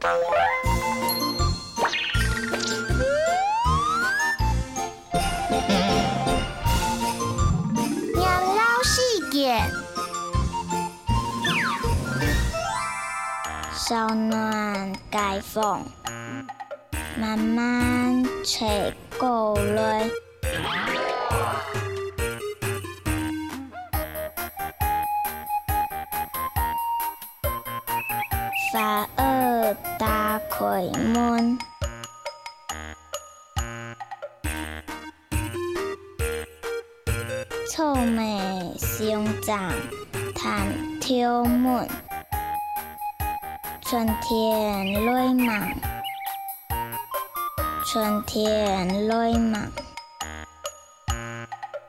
娘老细点小暖盖缝慢慢吹过来反而打开门，草莓生长弹跳门，春天来忙，春天来忙。